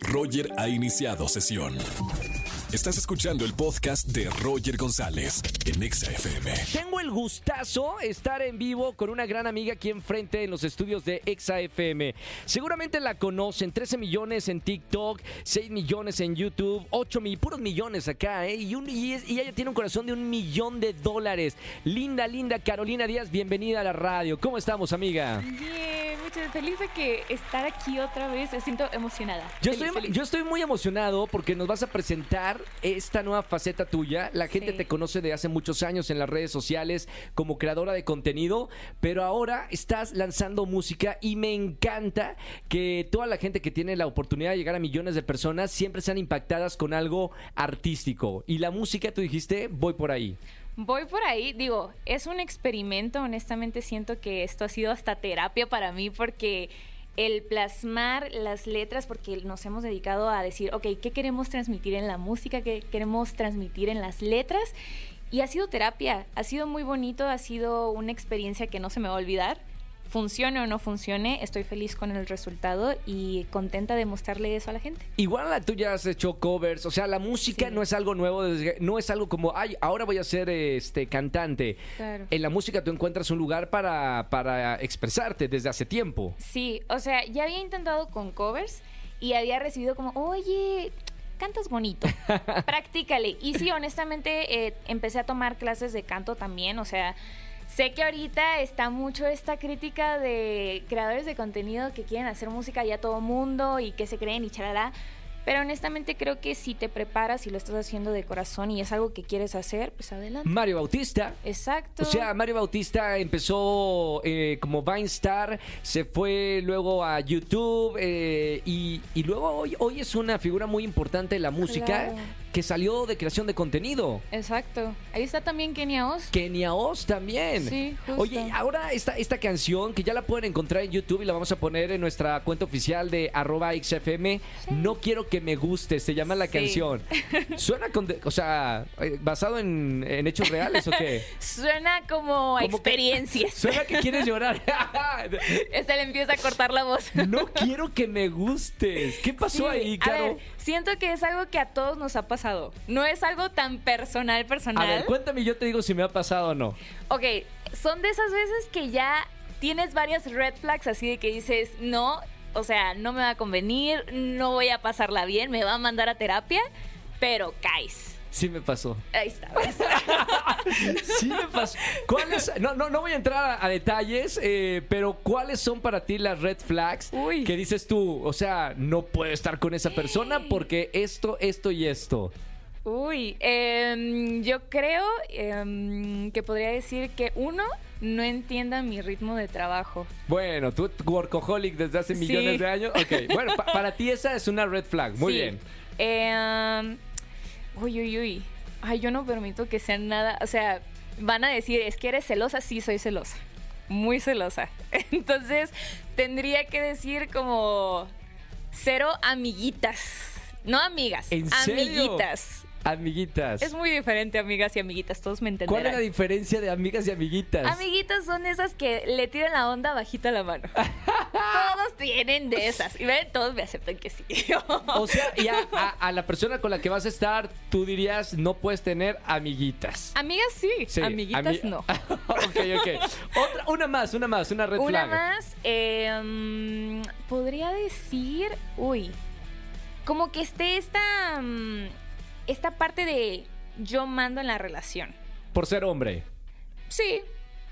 Roger ha iniciado sesión. Estás escuchando el podcast de Roger González en Exa FM. Tengo el gustazo estar en vivo con una gran amiga aquí enfrente en los estudios de Exa FM. Seguramente la conocen, 13 millones en TikTok, 6 millones en YouTube, 8 mil, puros millones acá, ¿eh? Y, un- y es- y ella tiene un corazón de un millón de dólares. Linda, linda Carolina Díaz, bienvenida a la radio. ¿Cómo estamos, amiga? Bien, feliz de que estar aquí otra vez. Me siento emocionada. Yo Feliz, estoy, feliz. yo estoy muy emocionado porque nos vas a presentar esta nueva faceta tuya. La gente Sí. te conoce de hace muchos años en las redes sociales como creadora de contenido, pero ahora estás lanzando música y me encanta que toda la gente que tiene la oportunidad de llegar a millones de personas siempre sean impactadas con algo artístico. Y la música, tú dijiste, voy por ahí. Voy por ahí, digo, es un experimento. Honestamente, siento que esto ha sido hasta terapia para mí porque el plasmar las letras, porque nos hemos dedicado a decir, ok, ¿qué queremos transmitir en la música? ¿Qué queremos transmitir en las letras? Y ha sido terapia, ha sido muy bonito, ha sido una experiencia que no se me va a olvidar. Funcione o no funcione, estoy feliz con el resultado y contenta de mostrarle eso a la gente. Igual la tuya has hecho covers, o sea, la música Sí. no es algo nuevo, no es algo como, ay, ahora voy a ser este cantante. Claro. En la música tú encuentras un lugar para, para expresarte desde hace tiempo. Sí, o sea, ya había intentado con covers y había recibido como, oye, cantas bonito, practícale. Y sí, honestamente, eh, empecé a tomar clases de canto también, o sea, sé que ahorita está mucho esta crítica de creadores de contenido que quieren hacer música ya todo mundo y que se creen y charalá. Pero honestamente creo que si te preparas y lo estás haciendo de corazón y es algo que quieres hacer, pues adelante. Mario Bautista. Exacto. O sea, Mario Bautista empezó eh, como Vine Star, se fue luego a YouTube eh, y, y luego hoy, hoy es una figura muy importante de la música Claro. Que salió de creación de contenido. Exacto. Ahí está también Kenia Oz. Kenia Oz también. Sí, justo. Oye, ahora esta, esta canción que ya la pueden encontrar en YouTube y la vamos a poner en nuestra cuenta oficial de arroba XFM. No quiero que me guste, se llama la Sí. canción. Suena con, o sea, eh, basado en, en hechos reales o qué? Suena como, a que- experiencias. Suena que quieres llorar. Este le empieza a cortar la voz. no quiero que me gustes. ¿Qué pasó Sí, ahí, a Caro? ver, siento que es algo que a todos nos ha pasado. No es algo tan personal, A personal. ver, cuéntame y yo te digo si me ha pasado o no. ok, son de esas veces que ya tienes varias red flags así de que dices, no, o sea, no me va a convenir, no voy a pasarla bien, me va a mandar a terapia, pero caes. Sí me pasó. Ahí está. Sí me pasó. ¿Cuáles? No, no, no voy a entrar a, a detalles, eh, pero ¿cuáles son para ti las red flags Uy. que dices tú? O sea, no puedo estar con esa persona porque esto, esto y esto. Uy, em, yo creo em, que podría decir que uno no entienda mi ritmo de trabajo. Bueno, tú workaholic desde hace Sí. millones de años. Ok, bueno, pa- para ti esa es una red flag. Muy Sí. bien. Em, uy, uy, uy. Ay, yo no permito que sea nada. O sea, van a decir, es que eres celosa. Sí, soy celosa. Muy celosa. Entonces, tendría que decir como cero amiguitas. No amigas, ¿En serio? amiguitas. Amiguitas. Es muy diferente amigas y amiguitas, todos me entenderán. ¿Cuál es la diferencia de amigas y amiguitas? Amiguitas son esas que le tiran la onda bajita la mano. Todos tienen de esas. Y ven, todos me aceptan que sí. O sea, y a, a- a la persona con la que vas a estar, tú dirías, no puedes tener amiguitas. Amigas sí, Sí, amiguitas ami- no. ok, ok. Otra, una más, una más, una red Una flag. más, eh, mm, podría decir, uy, como que esté esta, mm, esta parte de yo mando en la relación. Por ser hombre. Sí,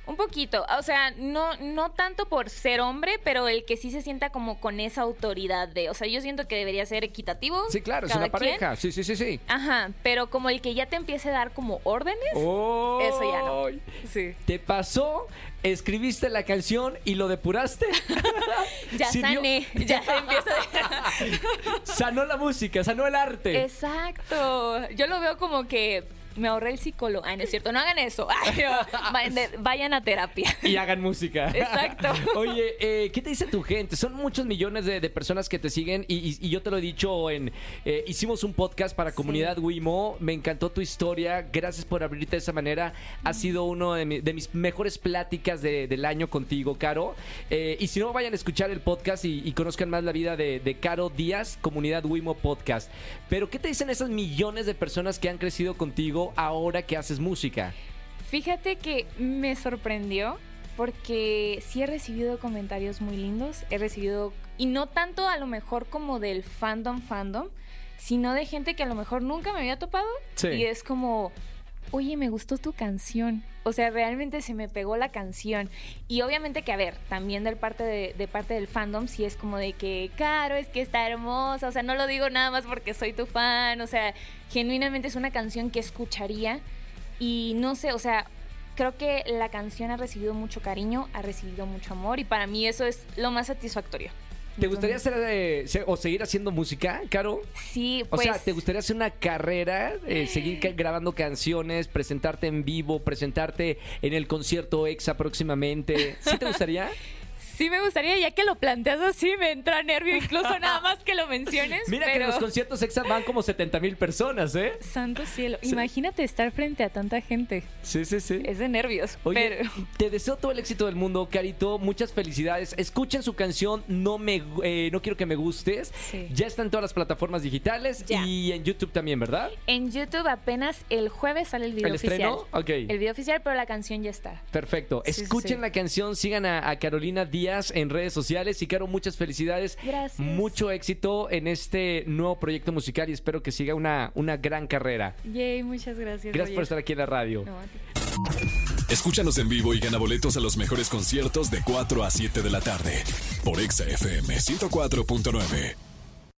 un poquito. O sea, no, no tanto por ser hombre, pero el que sí se sienta como con esa autoridad de. O sea, yo siento que debería ser equitativo. Sí, claro, es una quien. pareja. Sí, sí, sí, sí. Ajá, pero como el que ya te empiece a dar como órdenes. Oh, Eso ya no. Sí. ¿Te pasó? ¿Escribiste la canción y lo depuraste? Ya sané, ya se empieza a... sanó la música, sanó el arte. Exacto. Yo lo veo como que me ahorré el psicólogo. Ay, no es cierto, no hagan eso. vayan a terapia. Y hagan música. Exacto. Oye, eh, ¿qué te dice tu gente? Son muchos millones de, personas que te siguen y, yo te lo he dicho en... Eh, hicimos un podcast para Comunidad Wimo. Me encantó tu historia. Gracias por abrirte de esa manera. Ha sido uno de, mis mejores pláticas del año contigo, Caro. Eh, y si no, vayan a escuchar el podcast y, conozcan más la vida de, de Caro Díaz, Comunidad Wimo Podcast. Pero, ¿qué te dicen esas millones de personas que han crecido contigo ahora que haces música? Fíjate que me sorprendió porque sí he recibido comentarios muy lindos, he recibido, y no tanto a lo mejor como del fandom fandom, sino de gente que a lo mejor nunca me había topado. Y es como, oye, me gustó tu canción. O sea, realmente se me pegó la canción. Y obviamente que, a ver, también de parte, de, parte del fandom, sí es como de que, claro, es que está hermosa. O sea, no lo digo nada más porque soy tu fan. O sea, genuinamente es una canción que escucharía. Y no sé, o sea, creo que la canción ha recibido mucho cariño, ha recibido mucho amor. Y para mí eso es lo más satisfactorio. ¿Te gustaría hacer eh, o seguir haciendo música, Caro? Sí, pues. O sea, pues ¿te gustaría hacer una carrera, eh, seguir grabando canciones, presentarte en vivo, presentarte en el concierto EXA próximamente? ¿Sí te gustaría? sí me gustaría, ya que lo planteas así, me entra nervio incluso nada más que lo menciones. Mira que en los conciertos EXA van como 70 mil personas, ¿eh? Santo cielo. Imagínate estar frente a tanta gente. Sí, sí, sí. Es de nervios. Oye, te deseo todo el éxito del mundo, Carito. Muchas felicidades. Escuchen su canción No me eh, no quiero que me gustes. Ya está en todas las plataformas digitales y en YouTube también, ¿verdad? En YouTube apenas el jueves sale el video ¿El oficial. Estreno? Ok. El video oficial, pero la canción ya está. Perfecto. Escuchen la canción, sigan a, a Carolina Díaz en redes sociales. Y Caro, muchas felicidades. Gracias. Mucho éxito en este nuevo proyecto musical y espero que siga una, una gran carrera. Yay, muchas gracias. Gracias por estar aquí en la radio. Escúchanos en vivo y gana boletos a los mejores conciertos de 4 a 7 de la tarde por Exa FM 104.9.